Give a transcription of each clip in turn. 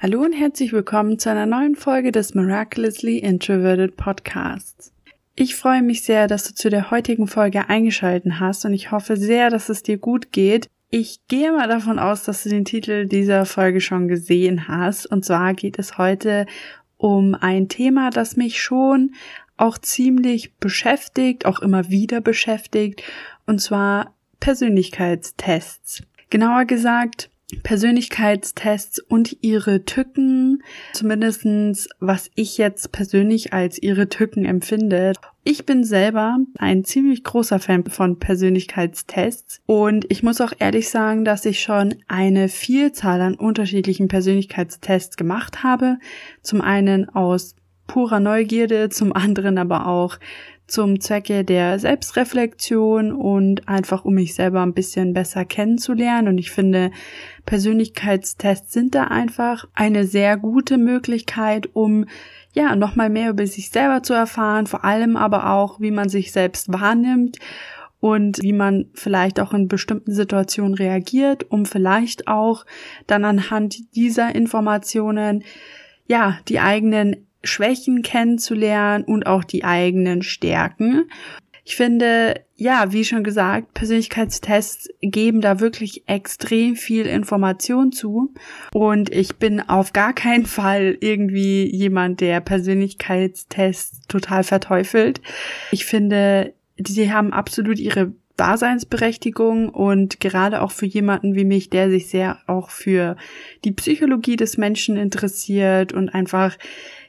Hallo und herzlich willkommen zu einer neuen Folge des Miraculously Introverted Podcasts. Ich freue mich sehr, dass du zu der heutigen Folge eingeschalten hast und ich hoffe sehr, dass es dir gut geht. Ich gehe mal davon aus, dass du den Titel dieser Folge schon gesehen hast. Und zwar geht es heute um ein Thema, das mich schon auch ziemlich beschäftigt, auch immer wieder beschäftigt, und zwar Persönlichkeitstests. Genauer gesagt, Persönlichkeitstests und ihre Tücken, zumindestens was ich jetzt persönlich als ihre Tücken empfinde. Ich bin selber ein ziemlich großer Fan von Persönlichkeitstests und ich muss auch ehrlich sagen, dass ich schon eine Vielzahl an unterschiedlichen Persönlichkeitstests gemacht habe. Zum einen aus purer Neugierde, zum anderen aber auch zum Zwecke der Selbstreflexion und einfach um mich selber ein bisschen besser kennenzulernen. Und ich finde, Persönlichkeitstests sind da einfach eine sehr gute Möglichkeit, um ja, nochmal mehr über sich selber zu erfahren, vor allem aber auch, wie man sich selbst wahrnimmt und wie man vielleicht auch in bestimmten Situationen reagiert, um vielleicht auch dann anhand dieser Informationen ja, die eigenen Schwächen kennenzulernen und auch die eigenen Stärken. Ich finde, ja, wie schon gesagt, Persönlichkeitstests geben da wirklich extrem viel Information zu. Und ich bin auf gar keinen Fall irgendwie jemand, der Persönlichkeitstests total verteufelt. Ich finde, sie haben absolut ihre Daseinsberechtigung und gerade auch für jemanden wie mich, der sich sehr auch für die Psychologie des Menschen interessiert und einfach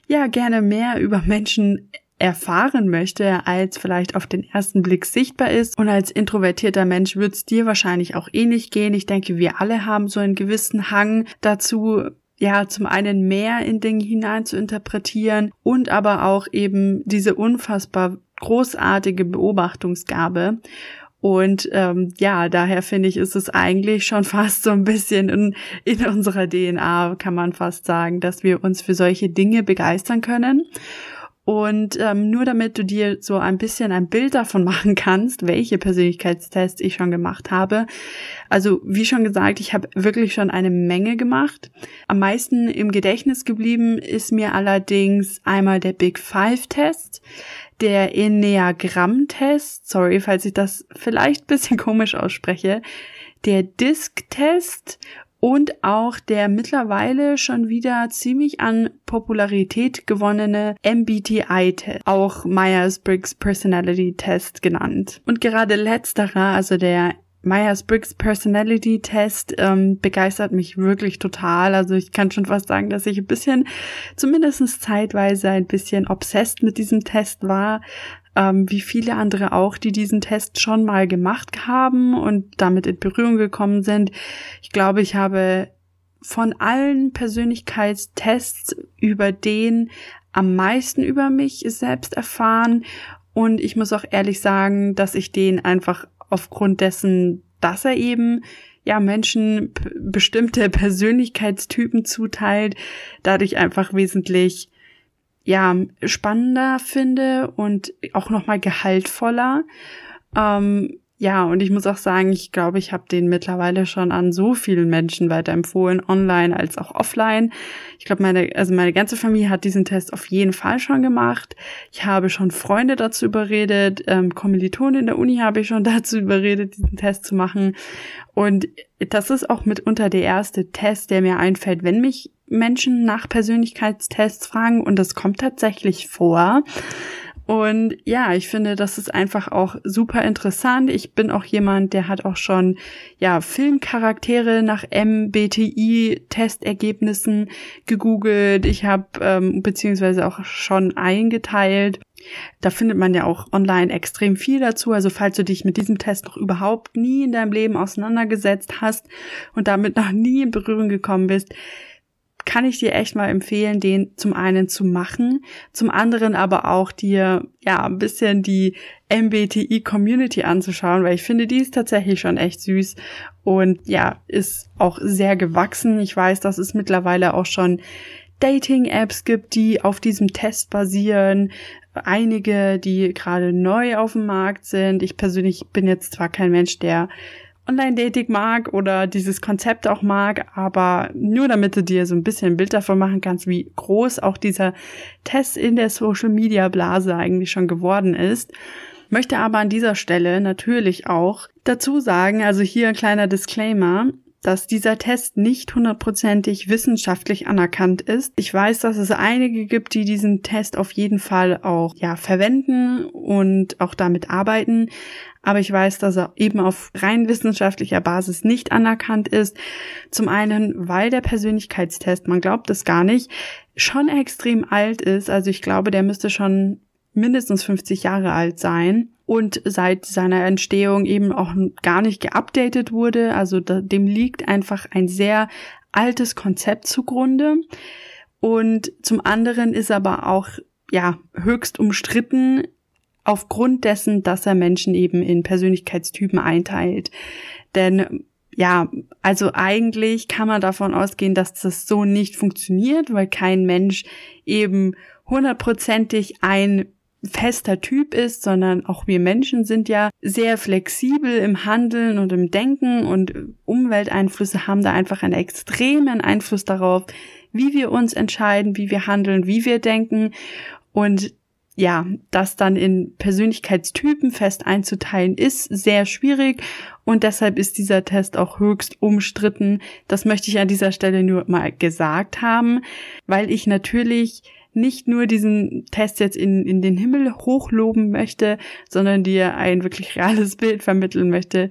ja gerne mehr über Menschen erfahren möchte, als vielleicht auf den ersten Blick sichtbar ist. Und als introvertierter Mensch wird es dir wahrscheinlich auch ähnlich gehen. Ich denke, wir alle haben so einen gewissen Hang dazu, ja, zum einen mehr in Dinge hinein zu interpretieren und aber auch eben diese unfassbar großartige Beobachtungsgabe. Und ähm, ja, daher finde ich, ist es eigentlich schon fast so ein bisschen in, in unserer DNA, kann man fast sagen, dass wir uns für solche Dinge begeistern können. Und ähm, nur damit du dir so ein bisschen ein Bild davon machen kannst, welche Persönlichkeitstests ich schon gemacht habe. Also wie schon gesagt, ich habe wirklich schon eine Menge gemacht. Am meisten im Gedächtnis geblieben ist mir allerdings einmal der Big Five Test der Enneagramm-Test, sorry, falls ich das vielleicht bisschen komisch ausspreche, der Disk-Test und auch der mittlerweile schon wieder ziemlich an Popularität gewonnene MBTI-Test, auch Myers-Briggs Personality Test genannt. Und gerade letzterer, also der Myers-Briggs Personality Test ähm, begeistert mich wirklich total. Also ich kann schon fast sagen, dass ich ein bisschen, zumindest zeitweise ein bisschen obsessed mit diesem Test war, ähm, wie viele andere auch, die diesen Test schon mal gemacht haben und damit in Berührung gekommen sind. Ich glaube, ich habe von allen Persönlichkeitstests über den am meisten über mich selbst erfahren und ich muss auch ehrlich sagen, dass ich den einfach aufgrund dessen, dass er eben ja Menschen bestimmte Persönlichkeitstypen zuteilt, dadurch einfach wesentlich ja spannender finde und auch noch mal gehaltvoller. Ähm, ja, und ich muss auch sagen, ich glaube, ich habe den mittlerweile schon an so vielen Menschen weiterempfohlen, online als auch offline. Ich glaube, meine, also meine ganze Familie hat diesen Test auf jeden Fall schon gemacht. Ich habe schon Freunde dazu überredet, ähm, Kommilitonen in der Uni habe ich schon dazu überredet, diesen Test zu machen. Und das ist auch mitunter der erste Test, der mir einfällt, wenn mich Menschen nach Persönlichkeitstests fragen. Und das kommt tatsächlich vor. Und ja, ich finde, das ist einfach auch super interessant. Ich bin auch jemand, der hat auch schon ja Filmcharaktere nach MBTI-Testergebnissen gegoogelt. Ich habe ähm, beziehungsweise auch schon eingeteilt. Da findet man ja auch online extrem viel dazu. Also falls du dich mit diesem Test noch überhaupt nie in deinem Leben auseinandergesetzt hast und damit noch nie in Berührung gekommen bist, kann ich dir echt mal empfehlen, den zum einen zu machen, zum anderen aber auch dir ja ein bisschen die MBTI Community anzuschauen, weil ich finde, die ist tatsächlich schon echt süß und ja, ist auch sehr gewachsen. Ich weiß, dass es mittlerweile auch schon Dating-Apps gibt, die auf diesem Test basieren. Einige, die gerade neu auf dem Markt sind. Ich persönlich bin jetzt zwar kein Mensch, der Online-Dating mag oder dieses Konzept auch mag, aber nur damit du dir so ein bisschen ein Bild davon machen kannst, wie groß auch dieser Test in der Social-Media-Blase eigentlich schon geworden ist. Möchte aber an dieser Stelle natürlich auch dazu sagen, also hier ein kleiner Disclaimer, dass dieser Test nicht hundertprozentig wissenschaftlich anerkannt ist. Ich weiß, dass es einige gibt, die diesen Test auf jeden Fall auch ja verwenden und auch damit arbeiten, aber ich weiß, dass er eben auf rein wissenschaftlicher Basis nicht anerkannt ist. Zum einen, weil der Persönlichkeitstest, man glaubt es gar nicht, schon extrem alt ist. Also ich glaube, der müsste schon mindestens 50 Jahre alt sein und seit seiner Entstehung eben auch gar nicht geupdatet wurde. Also dem liegt einfach ein sehr altes Konzept zugrunde. Und zum anderen ist aber auch ja höchst umstritten, aufgrund dessen, dass er Menschen eben in Persönlichkeitstypen einteilt. Denn ja, also eigentlich kann man davon ausgehen, dass das so nicht funktioniert, weil kein Mensch eben hundertprozentig ein fester Typ ist, sondern auch wir Menschen sind ja sehr flexibel im Handeln und im Denken und Umwelteinflüsse haben da einfach einen extremen Einfluss darauf, wie wir uns entscheiden, wie wir handeln, wie wir denken und ja, das dann in Persönlichkeitstypen fest einzuteilen, ist sehr schwierig und deshalb ist dieser Test auch höchst umstritten. Das möchte ich an dieser Stelle nur mal gesagt haben, weil ich natürlich nicht nur diesen Test jetzt in, in den Himmel hochloben möchte, sondern dir ein wirklich reales Bild vermitteln möchte.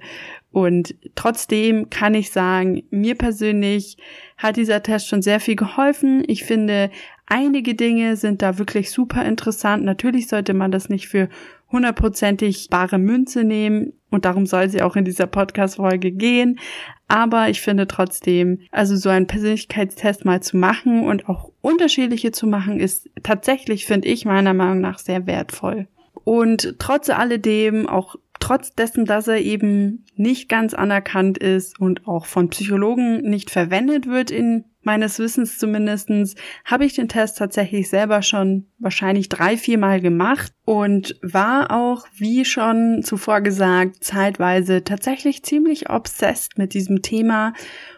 Und trotzdem kann ich sagen, mir persönlich hat dieser Test schon sehr viel geholfen. Ich finde, Einige Dinge sind da wirklich super interessant. Natürlich sollte man das nicht für hundertprozentig bare Münze nehmen und darum soll sie auch in dieser Podcast-Folge gehen. Aber ich finde trotzdem, also so einen Persönlichkeitstest mal zu machen und auch unterschiedliche zu machen, ist tatsächlich, finde ich, meiner Meinung nach sehr wertvoll. Und trotz alledem, auch trotz dessen, dass er eben nicht ganz anerkannt ist und auch von Psychologen nicht verwendet wird in meines Wissens zumindestens habe ich den Test tatsächlich selber schon wahrscheinlich drei, vier Mal gemacht und war auch, wie schon zuvor gesagt, zeitweise tatsächlich ziemlich obsessed mit diesem Thema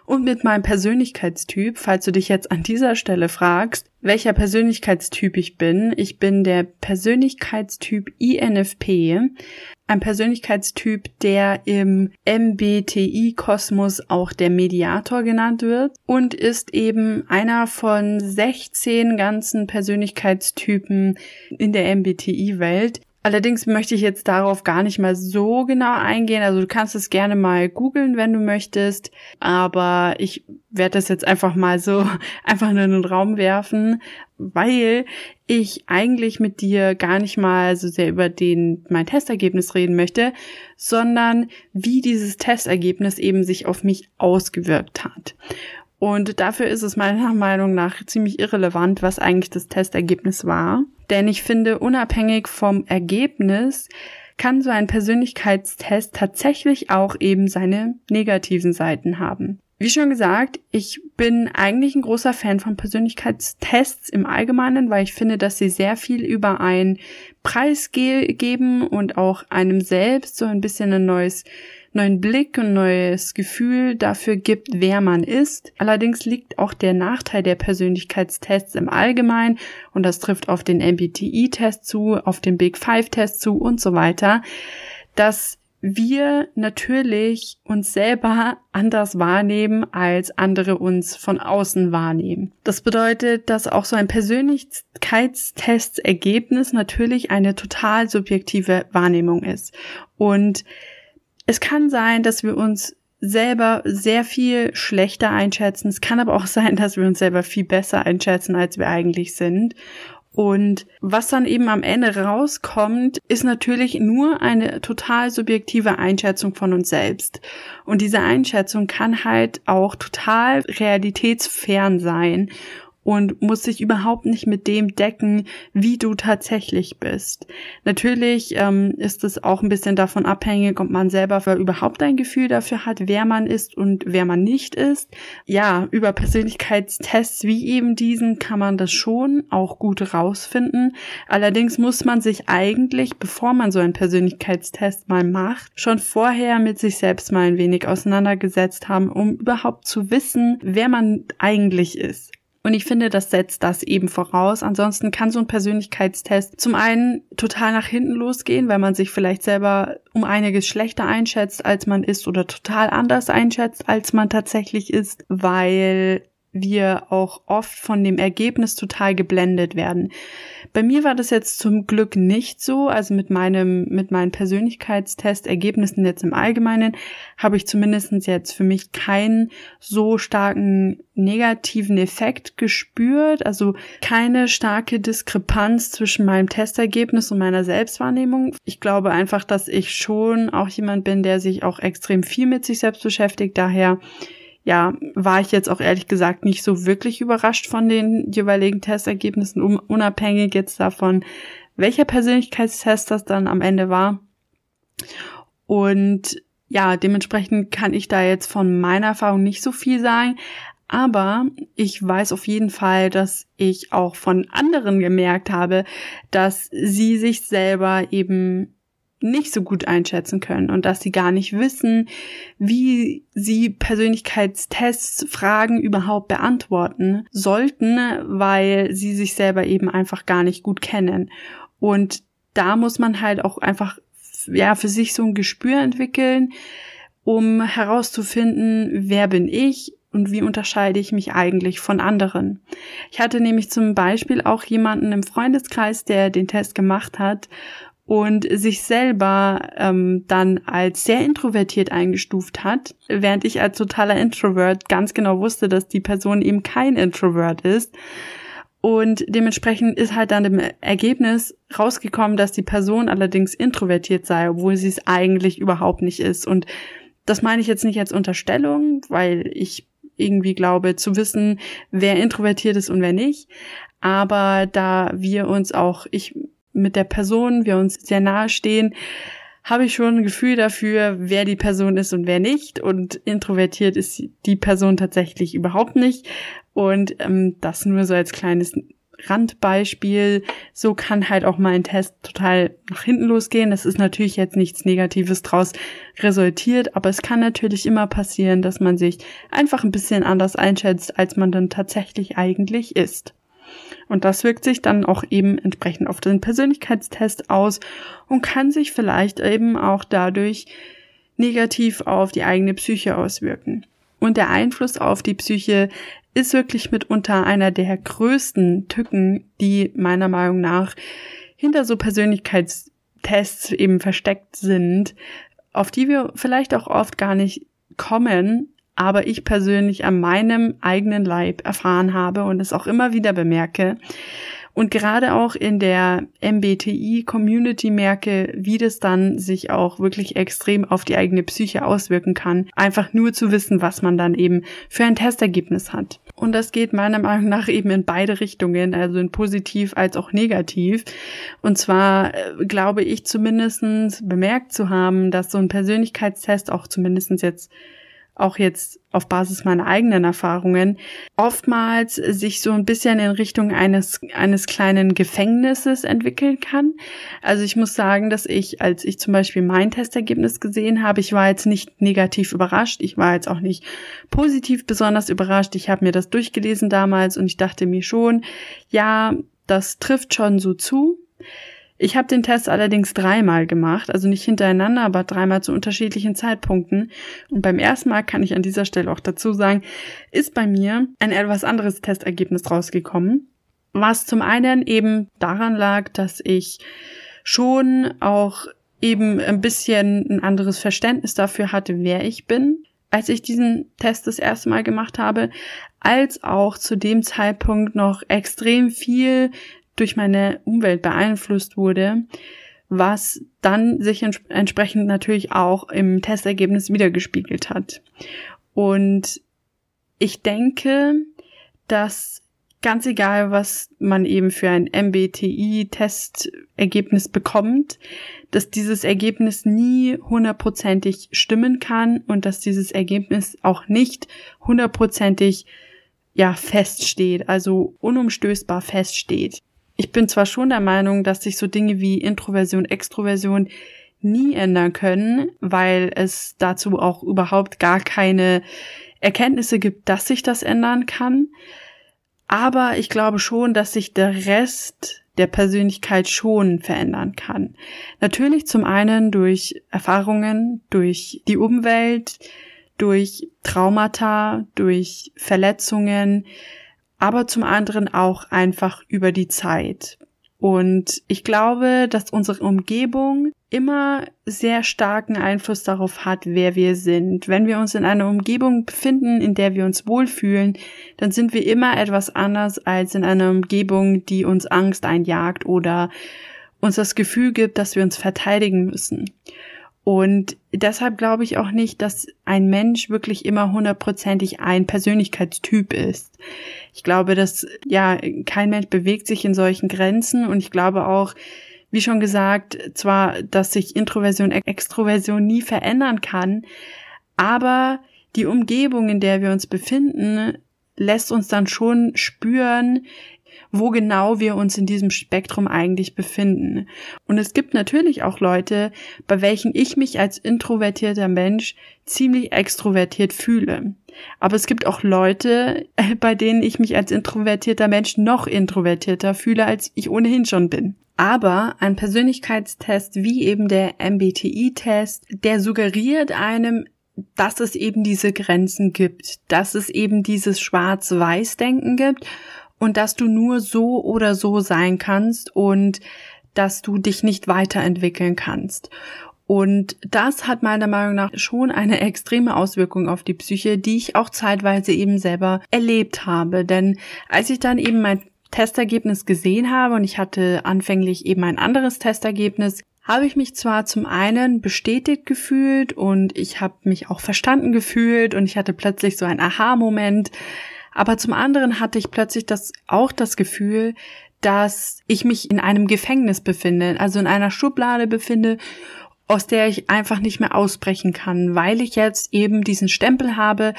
und mit meinem Persönlichkeitstyp, falls du dich jetzt an dieser Stelle fragst, welcher Persönlichkeitstyp ich bin. Ich bin der Persönlichkeitstyp INFP ein Persönlichkeitstyp, der im MBTI-Kosmos auch der Mediator genannt wird und ist eben einer von 16 ganzen Persönlichkeitstypen in der MBTI-Welt. Allerdings möchte ich jetzt darauf gar nicht mal so genau eingehen. Also du kannst es gerne mal googeln, wenn du möchtest. Aber ich werde das jetzt einfach mal so einfach nur in den Raum werfen, weil ich eigentlich mit dir gar nicht mal so sehr über den, mein Testergebnis reden möchte, sondern wie dieses Testergebnis eben sich auf mich ausgewirkt hat. Und dafür ist es meiner Meinung nach ziemlich irrelevant, was eigentlich das Testergebnis war. Denn ich finde, unabhängig vom Ergebnis kann so ein Persönlichkeitstest tatsächlich auch eben seine negativen Seiten haben. Wie schon gesagt, ich bin eigentlich ein großer Fan von Persönlichkeitstests im Allgemeinen, weil ich finde, dass sie sehr viel über einen Preis ge geben und auch einem selbst so ein bisschen ein neues neuen Blick und neues Gefühl dafür gibt, wer man ist. Allerdings liegt auch der Nachteil der Persönlichkeitstests im Allgemeinen und das trifft auf den MBTI-Test zu, auf den Big Five-Test zu und so weiter, dass wir natürlich uns selber anders wahrnehmen, als andere uns von außen wahrnehmen. Das bedeutet, dass auch so ein Persönlichkeitstestergebnis natürlich eine total subjektive Wahrnehmung ist. Und es kann sein, dass wir uns selber sehr viel schlechter einschätzen. Es kann aber auch sein, dass wir uns selber viel besser einschätzen, als wir eigentlich sind. Und was dann eben am Ende rauskommt, ist natürlich nur eine total subjektive Einschätzung von uns selbst. Und diese Einschätzung kann halt auch total realitätsfern sein. Und muss sich überhaupt nicht mit dem decken, wie du tatsächlich bist. Natürlich ähm, ist es auch ein bisschen davon abhängig, ob man selber überhaupt ein Gefühl dafür hat, wer man ist und wer man nicht ist. Ja, über Persönlichkeitstests wie eben diesen kann man das schon auch gut rausfinden. Allerdings muss man sich eigentlich, bevor man so einen Persönlichkeitstest mal macht, schon vorher mit sich selbst mal ein wenig auseinandergesetzt haben, um überhaupt zu wissen, wer man eigentlich ist. Und ich finde, das setzt das eben voraus. Ansonsten kann so ein Persönlichkeitstest zum einen total nach hinten losgehen, weil man sich vielleicht selber um einiges schlechter einschätzt, als man ist oder total anders einschätzt, als man tatsächlich ist, weil wir auch oft von dem Ergebnis total geblendet werden. Bei mir war das jetzt zum Glück nicht so. Also mit meinem, mit meinen Persönlichkeitstestergebnissen jetzt im Allgemeinen habe ich zumindestens jetzt für mich keinen so starken negativen Effekt gespürt. Also keine starke Diskrepanz zwischen meinem Testergebnis und meiner Selbstwahrnehmung. Ich glaube einfach, dass ich schon auch jemand bin, der sich auch extrem viel mit sich selbst beschäftigt. Daher ja, war ich jetzt auch ehrlich gesagt nicht so wirklich überrascht von den jeweiligen Testergebnissen, unabhängig jetzt davon, welcher Persönlichkeitstest das dann am Ende war. Und ja, dementsprechend kann ich da jetzt von meiner Erfahrung nicht so viel sagen. Aber ich weiß auf jeden Fall, dass ich auch von anderen gemerkt habe, dass sie sich selber eben nicht so gut einschätzen können und dass sie gar nicht wissen, wie sie Persönlichkeitstests, Fragen überhaupt beantworten sollten, weil sie sich selber eben einfach gar nicht gut kennen. Und da muss man halt auch einfach, ja, für sich so ein Gespür entwickeln, um herauszufinden, wer bin ich, und wie unterscheide ich mich eigentlich von anderen. Ich hatte nämlich zum Beispiel auch jemanden im Freundeskreis, der den Test gemacht hat und sich selber ähm, dann als sehr introvertiert eingestuft hat, während ich als totaler Introvert ganz genau wusste, dass die Person eben kein Introvert ist. Und dementsprechend ist halt dann im Ergebnis rausgekommen, dass die Person allerdings introvertiert sei, obwohl sie es eigentlich überhaupt nicht ist. Und das meine ich jetzt nicht als Unterstellung, weil ich irgendwie glaube zu wissen, wer introvertiert ist und wer nicht. Aber da wir uns auch, ich mit der Person, wir uns sehr nahe stehen, habe ich schon ein Gefühl dafür, wer die Person ist und wer nicht. Und introvertiert ist die Person tatsächlich überhaupt nicht. Und ähm, das nur so als kleines Randbeispiel. So kann halt auch mal ein Test total nach hinten losgehen. Es ist natürlich jetzt nichts Negatives draus resultiert, aber es kann natürlich immer passieren, dass man sich einfach ein bisschen anders einschätzt, als man dann tatsächlich eigentlich ist. Und das wirkt sich dann auch eben entsprechend auf den Persönlichkeitstest aus und kann sich vielleicht eben auch dadurch negativ auf die eigene Psyche auswirken. Und der Einfluss auf die Psyche ist wirklich mitunter einer der größten Tücken, die meiner Meinung nach hinter so Persönlichkeitstests eben versteckt sind, auf die wir vielleicht auch oft gar nicht kommen, aber ich persönlich an meinem eigenen Leib erfahren habe und es auch immer wieder bemerke. Und gerade auch in der MBTI-Community merke, wie das dann sich auch wirklich extrem auf die eigene Psyche auswirken kann. Einfach nur zu wissen, was man dann eben für ein Testergebnis hat. Und das geht meiner Meinung nach eben in beide Richtungen, also in positiv als auch negativ. Und zwar äh, glaube ich zumindestens bemerkt zu haben, dass so ein Persönlichkeitstest auch zumindestens jetzt auch jetzt auf Basis meiner eigenen Erfahrungen, oftmals sich so ein bisschen in Richtung eines, eines kleinen Gefängnisses entwickeln kann. Also ich muss sagen, dass ich, als ich zum Beispiel mein Testergebnis gesehen habe, ich war jetzt nicht negativ überrascht, ich war jetzt auch nicht positiv besonders überrascht. Ich habe mir das durchgelesen damals und ich dachte mir schon, ja, das trifft schon so zu. Ich habe den Test allerdings dreimal gemacht, also nicht hintereinander, aber dreimal zu unterschiedlichen Zeitpunkten. Und beim ersten Mal kann ich an dieser Stelle auch dazu sagen, ist bei mir ein etwas anderes Testergebnis rausgekommen, was zum einen eben daran lag, dass ich schon auch eben ein bisschen ein anderes Verständnis dafür hatte, wer ich bin, als ich diesen Test das erste Mal gemacht habe, als auch zu dem Zeitpunkt noch extrem viel durch meine Umwelt beeinflusst wurde, was dann sich ents entsprechend natürlich auch im Testergebnis wiedergespiegelt hat. Und ich denke, dass ganz egal, was man eben für ein MBTI-Testergebnis bekommt, dass dieses Ergebnis nie hundertprozentig stimmen kann und dass dieses Ergebnis auch nicht hundertprozentig ja feststeht, also unumstößbar feststeht. Ich bin zwar schon der Meinung, dass sich so Dinge wie Introversion, Extroversion nie ändern können, weil es dazu auch überhaupt gar keine Erkenntnisse gibt, dass sich das ändern kann. Aber ich glaube schon, dass sich der Rest der Persönlichkeit schon verändern kann. Natürlich zum einen durch Erfahrungen, durch die Umwelt, durch Traumata, durch Verletzungen, aber zum anderen auch einfach über die Zeit. Und ich glaube, dass unsere Umgebung immer sehr starken Einfluss darauf hat, wer wir sind. Wenn wir uns in einer Umgebung befinden, in der wir uns wohlfühlen, dann sind wir immer etwas anders als in einer Umgebung, die uns Angst einjagt oder uns das Gefühl gibt, dass wir uns verteidigen müssen. Und deshalb glaube ich auch nicht, dass ein Mensch wirklich immer hundertprozentig ein Persönlichkeitstyp ist. Ich glaube, dass, ja, kein Mensch bewegt sich in solchen Grenzen und ich glaube auch, wie schon gesagt, zwar, dass sich Introversion, Extroversion nie verändern kann, aber die Umgebung, in der wir uns befinden, lässt uns dann schon spüren, wo genau wir uns in diesem Spektrum eigentlich befinden. Und es gibt natürlich auch Leute, bei welchen ich mich als introvertierter Mensch ziemlich extrovertiert fühle. Aber es gibt auch Leute, bei denen ich mich als introvertierter Mensch noch introvertierter fühle, als ich ohnehin schon bin. Aber ein Persönlichkeitstest wie eben der MBTI-Test, der suggeriert einem, dass es eben diese Grenzen gibt, dass es eben dieses Schwarz-Weiß-Denken gibt und dass du nur so oder so sein kannst und dass du dich nicht weiterentwickeln kannst. Und das hat meiner Meinung nach schon eine extreme Auswirkung auf die Psyche, die ich auch zeitweise eben selber erlebt habe. Denn als ich dann eben mein Testergebnis gesehen habe und ich hatte anfänglich eben ein anderes Testergebnis, habe ich mich zwar zum einen bestätigt gefühlt und ich habe mich auch verstanden gefühlt und ich hatte plötzlich so ein Aha-Moment, aber zum anderen hatte ich plötzlich das, auch das Gefühl, dass ich mich in einem Gefängnis befinde, also in einer Schublade befinde, aus der ich einfach nicht mehr ausbrechen kann, weil ich jetzt eben diesen Stempel habe,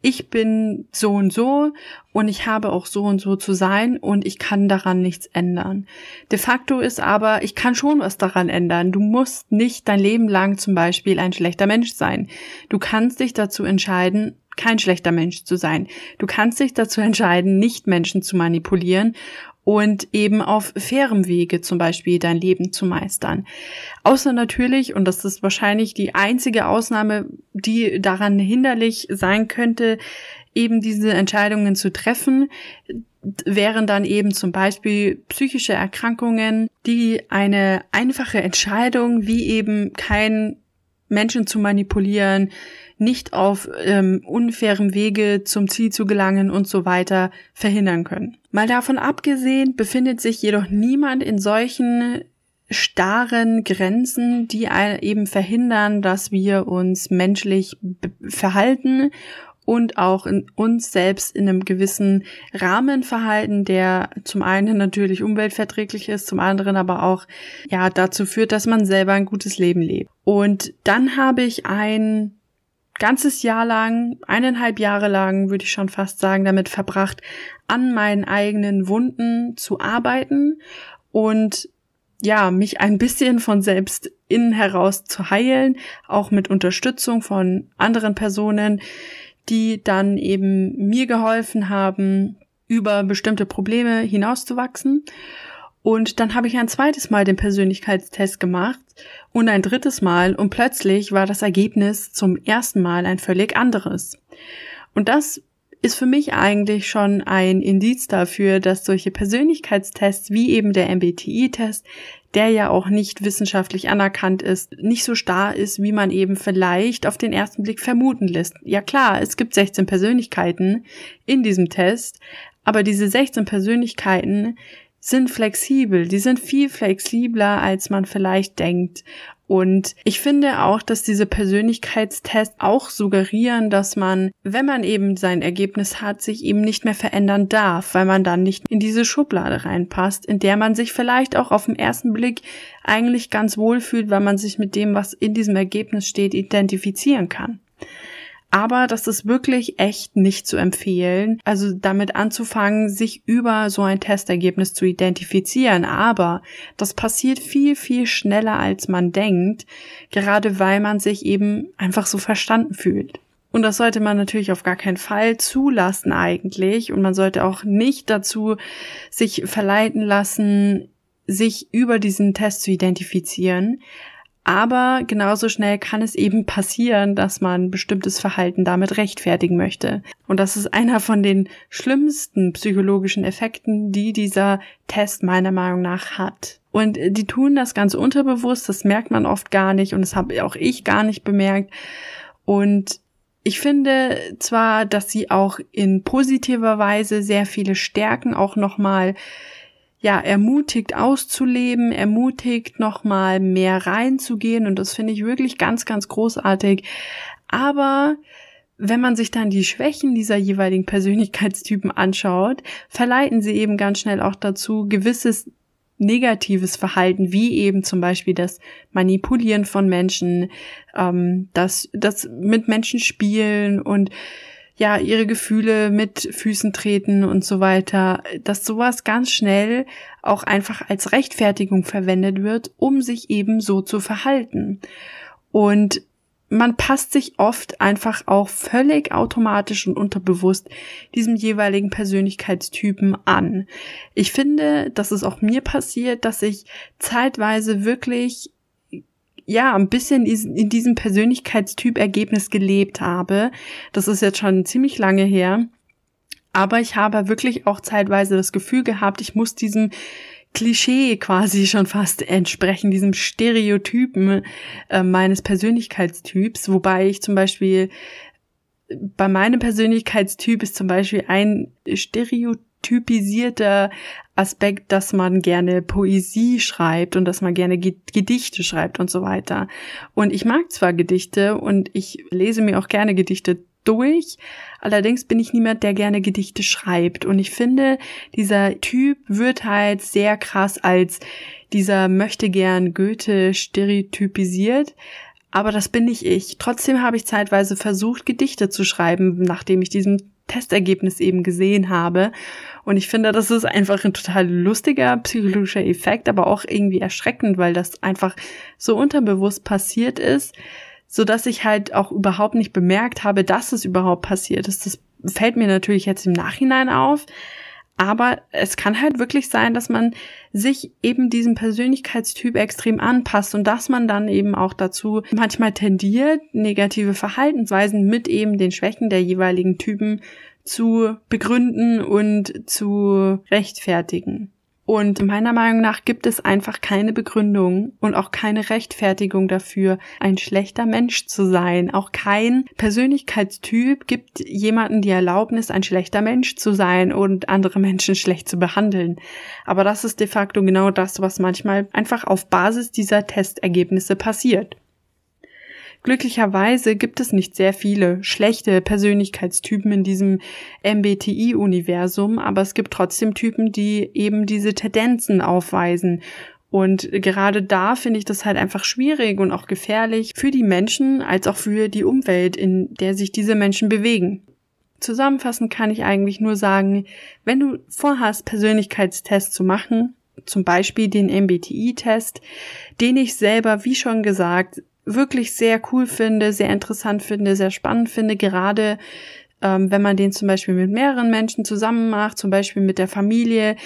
ich bin so und so und ich habe auch so und so zu sein und ich kann daran nichts ändern. De facto ist aber, ich kann schon was daran ändern. Du musst nicht dein Leben lang zum Beispiel ein schlechter Mensch sein. Du kannst dich dazu entscheiden, kein schlechter Mensch zu sein. Du kannst dich dazu entscheiden, nicht Menschen zu manipulieren und eben auf fairem Wege zum Beispiel dein Leben zu meistern. Außer natürlich, und das ist wahrscheinlich die einzige Ausnahme, die daran hinderlich sein könnte, eben diese Entscheidungen zu treffen, wären dann eben zum Beispiel psychische Erkrankungen, die eine einfache Entscheidung, wie eben kein Menschen zu manipulieren, nicht auf ähm, unfairem Wege zum Ziel zu gelangen und so weiter verhindern können. Mal davon abgesehen befindet sich jedoch niemand in solchen starren Grenzen, die eben verhindern, dass wir uns menschlich verhalten und auch in uns selbst in einem gewissen Rahmen verhalten, der zum einen natürlich umweltverträglich ist, zum anderen aber auch ja dazu führt, dass man selber ein gutes Leben lebt. Und dann habe ich ein ganzes Jahr lang, eineinhalb Jahre lang, würde ich schon fast sagen, damit verbracht, an meinen eigenen Wunden zu arbeiten und ja, mich ein bisschen von selbst innen heraus zu heilen, auch mit Unterstützung von anderen Personen, die dann eben mir geholfen haben, über bestimmte Probleme hinauszuwachsen. Und dann habe ich ein zweites Mal den Persönlichkeitstest gemacht und ein drittes Mal und plötzlich war das Ergebnis zum ersten Mal ein völlig anderes. Und das ist für mich eigentlich schon ein Indiz dafür, dass solche Persönlichkeitstests wie eben der MBTI-Test, der ja auch nicht wissenschaftlich anerkannt ist, nicht so starr ist, wie man eben vielleicht auf den ersten Blick vermuten lässt. Ja klar, es gibt 16 Persönlichkeiten in diesem Test, aber diese 16 Persönlichkeiten sind flexibel, die sind viel flexibler, als man vielleicht denkt. Und ich finde auch, dass diese Persönlichkeitstests auch suggerieren, dass man, wenn man eben sein Ergebnis hat, sich eben nicht mehr verändern darf, weil man dann nicht in diese Schublade reinpasst, in der man sich vielleicht auch auf den ersten Blick eigentlich ganz wohl fühlt, weil man sich mit dem, was in diesem Ergebnis steht, identifizieren kann. Aber das ist wirklich echt nicht zu empfehlen. Also damit anzufangen, sich über so ein Testergebnis zu identifizieren. Aber das passiert viel, viel schneller, als man denkt. Gerade weil man sich eben einfach so verstanden fühlt. Und das sollte man natürlich auf gar keinen Fall zulassen eigentlich. Und man sollte auch nicht dazu sich verleiten lassen, sich über diesen Test zu identifizieren. Aber genauso schnell kann es eben passieren, dass man bestimmtes Verhalten damit rechtfertigen möchte. Und das ist einer von den schlimmsten psychologischen Effekten, die dieser Test meiner Meinung nach hat. Und die tun das ganz unterbewusst, das merkt man oft gar nicht und das habe auch ich gar nicht bemerkt. Und ich finde zwar, dass sie auch in positiver Weise sehr viele Stärken auch nochmal ja, ermutigt auszuleben, ermutigt nochmal mehr reinzugehen und das finde ich wirklich ganz, ganz großartig. Aber wenn man sich dann die Schwächen dieser jeweiligen Persönlichkeitstypen anschaut, verleiten sie eben ganz schnell auch dazu, gewisses negatives Verhalten, wie eben zum Beispiel das Manipulieren von Menschen, ähm, das, das mit Menschen spielen und ja, ihre Gefühle mit Füßen treten und so weiter, dass sowas ganz schnell auch einfach als Rechtfertigung verwendet wird, um sich eben so zu verhalten. Und man passt sich oft einfach auch völlig automatisch und unterbewusst diesem jeweiligen Persönlichkeitstypen an. Ich finde, dass es auch mir passiert, dass ich zeitweise wirklich ja, ein bisschen in diesem Persönlichkeitstyp Ergebnis gelebt habe. Das ist jetzt schon ziemlich lange her. Aber ich habe wirklich auch zeitweise das Gefühl gehabt, ich muss diesem Klischee quasi schon fast entsprechen, diesem Stereotypen äh, meines Persönlichkeitstyps, wobei ich zum Beispiel bei meinem Persönlichkeitstyp ist zum Beispiel ein stereotypisierter Aspekt, dass man gerne Poesie schreibt und dass man gerne Gedichte schreibt und so weiter. Und ich mag zwar Gedichte und ich lese mir auch gerne Gedichte durch. Allerdings bin ich niemand, der gerne Gedichte schreibt. Und ich finde, dieser Typ wird halt sehr krass als dieser möchte gern Goethe stereotypisiert. Aber das bin nicht ich. Trotzdem habe ich zeitweise versucht, Gedichte zu schreiben, nachdem ich diesen Testergebnis eben gesehen habe. Und ich finde, das ist einfach ein total lustiger psychologischer Effekt, aber auch irgendwie erschreckend, weil das einfach so unterbewusst passiert ist, so dass ich halt auch überhaupt nicht bemerkt habe, dass es überhaupt passiert ist. Das fällt mir natürlich jetzt im Nachhinein auf. Aber es kann halt wirklich sein, dass man sich eben diesem Persönlichkeitstyp extrem anpasst und dass man dann eben auch dazu manchmal tendiert, negative Verhaltensweisen mit eben den Schwächen der jeweiligen Typen zu begründen und zu rechtfertigen. Und meiner Meinung nach gibt es einfach keine Begründung und auch keine Rechtfertigung dafür, ein schlechter Mensch zu sein. Auch kein Persönlichkeitstyp gibt jemanden die Erlaubnis, ein schlechter Mensch zu sein und andere Menschen schlecht zu behandeln. Aber das ist de facto genau das, was manchmal einfach auf Basis dieser Testergebnisse passiert. Glücklicherweise gibt es nicht sehr viele schlechte Persönlichkeitstypen in diesem MBTI-Universum, aber es gibt trotzdem Typen, die eben diese Tendenzen aufweisen. Und gerade da finde ich das halt einfach schwierig und auch gefährlich für die Menschen als auch für die Umwelt, in der sich diese Menschen bewegen. Zusammenfassend kann ich eigentlich nur sagen, wenn du vorhast, Persönlichkeitstests zu machen, zum Beispiel den MBTI-Test, den ich selber, wie schon gesagt, wirklich sehr cool finde, sehr interessant finde, sehr spannend finde, gerade ähm, wenn man den zum Beispiel mit mehreren Menschen zusammen macht, zum Beispiel mit der Familie.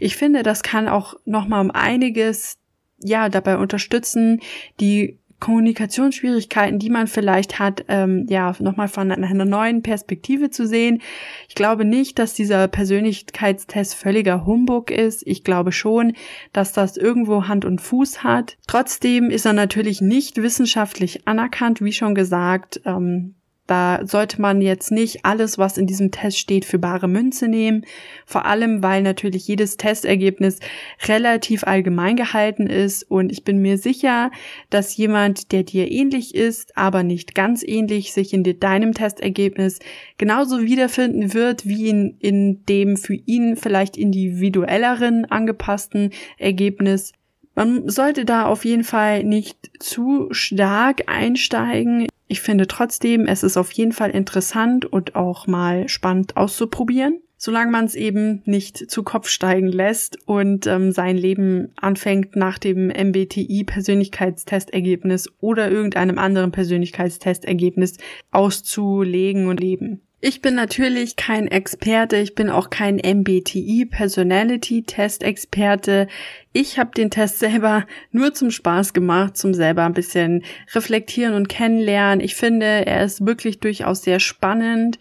Ich finde, das kann auch nochmal um einiges ja dabei unterstützen, die Kommunikationsschwierigkeiten, die man vielleicht hat, ähm, ja, nochmal von einer neuen Perspektive zu sehen. Ich glaube nicht, dass dieser Persönlichkeitstest völliger Humbug ist. Ich glaube schon, dass das irgendwo Hand und Fuß hat. Trotzdem ist er natürlich nicht wissenschaftlich anerkannt, wie schon gesagt. Ähm, Da sollte man jetzt nicht alles, was in diesem Test steht, für bare Münze nehmen. Vor allem, weil natürlich jedes Testergebnis relativ allgemein gehalten ist. Und ich bin mir sicher, dass jemand, der dir ähnlich ist, aber nicht ganz ähnlich, sich in deinem Testergebnis genauso wiederfinden wird, wie in, in dem für ihn vielleicht individuelleren angepassten Ergebnis. Man sollte da auf jeden Fall nicht zu stark einsteigen. Ich finde trotzdem, es ist auf jeden Fall interessant und auch mal spannend auszuprobieren, solange man es eben nicht zu Kopf steigen lässt und ähm, sein Leben anfängt nach dem MBTI-Persönlichkeitstestergebnis oder irgendeinem anderen Persönlichkeitstestergebnis auszulegen und leben. Ich bin natürlich kein Experte, ich bin auch kein MBTI Personality Test Experte. Ich habe den Test selber nur zum Spaß gemacht, zum selber ein bisschen reflektieren und kennenlernen. Ich finde, er ist wirklich durchaus sehr spannend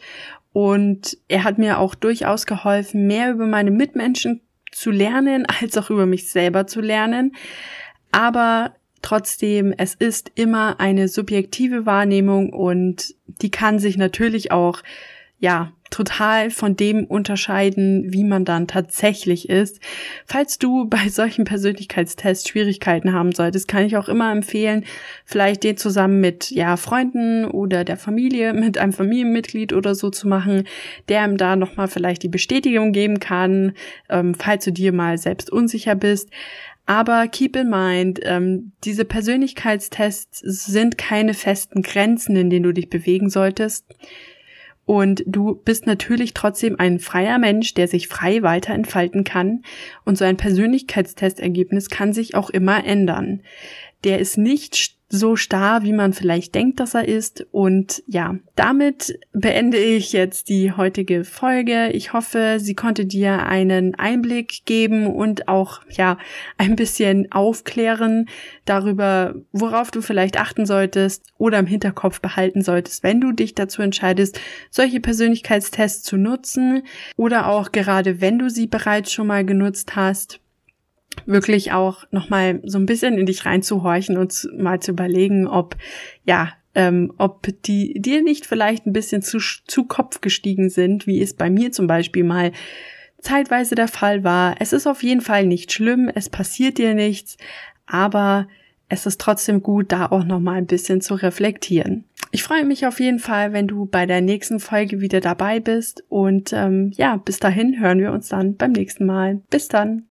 und er hat mir auch durchaus geholfen, mehr über meine Mitmenschen zu lernen, als auch über mich selber zu lernen. Aber Trotzdem, es ist immer eine subjektive Wahrnehmung und die kann sich natürlich auch, ja, total von dem unterscheiden, wie man dann tatsächlich ist. Falls du bei solchen Persönlichkeitstests Schwierigkeiten haben solltest, kann ich auch immer empfehlen, vielleicht den zusammen mit, ja, Freunden oder der Familie, mit einem Familienmitglied oder so zu machen, der ihm da nochmal vielleicht die Bestätigung geben kann, ähm, falls du dir mal selbst unsicher bist. Aber keep in mind, ähm, diese Persönlichkeitstests sind keine festen Grenzen, in denen du dich bewegen solltest. Und du bist natürlich trotzdem ein freier Mensch, der sich frei weiterentfalten kann. Und so ein Persönlichkeitstestergebnis kann sich auch immer ändern. Der ist nicht so starr, wie man vielleicht denkt, dass er ist. Und ja, damit beende ich jetzt die heutige Folge. Ich hoffe, sie konnte dir einen Einblick geben und auch, ja, ein bisschen aufklären darüber, worauf du vielleicht achten solltest oder im Hinterkopf behalten solltest, wenn du dich dazu entscheidest, solche Persönlichkeitstests zu nutzen oder auch gerade wenn du sie bereits schon mal genutzt hast wirklich auch nochmal so ein bisschen in dich reinzuhorchen und mal zu überlegen, ob, ja, ähm, ob die dir nicht vielleicht ein bisschen zu, zu Kopf gestiegen sind, wie es bei mir zum Beispiel mal zeitweise der Fall war. Es ist auf jeden Fall nicht schlimm, es passiert dir nichts, aber es ist trotzdem gut, da auch nochmal ein bisschen zu reflektieren. Ich freue mich auf jeden Fall, wenn du bei der nächsten Folge wieder dabei bist und ähm, ja, bis dahin hören wir uns dann beim nächsten Mal. Bis dann.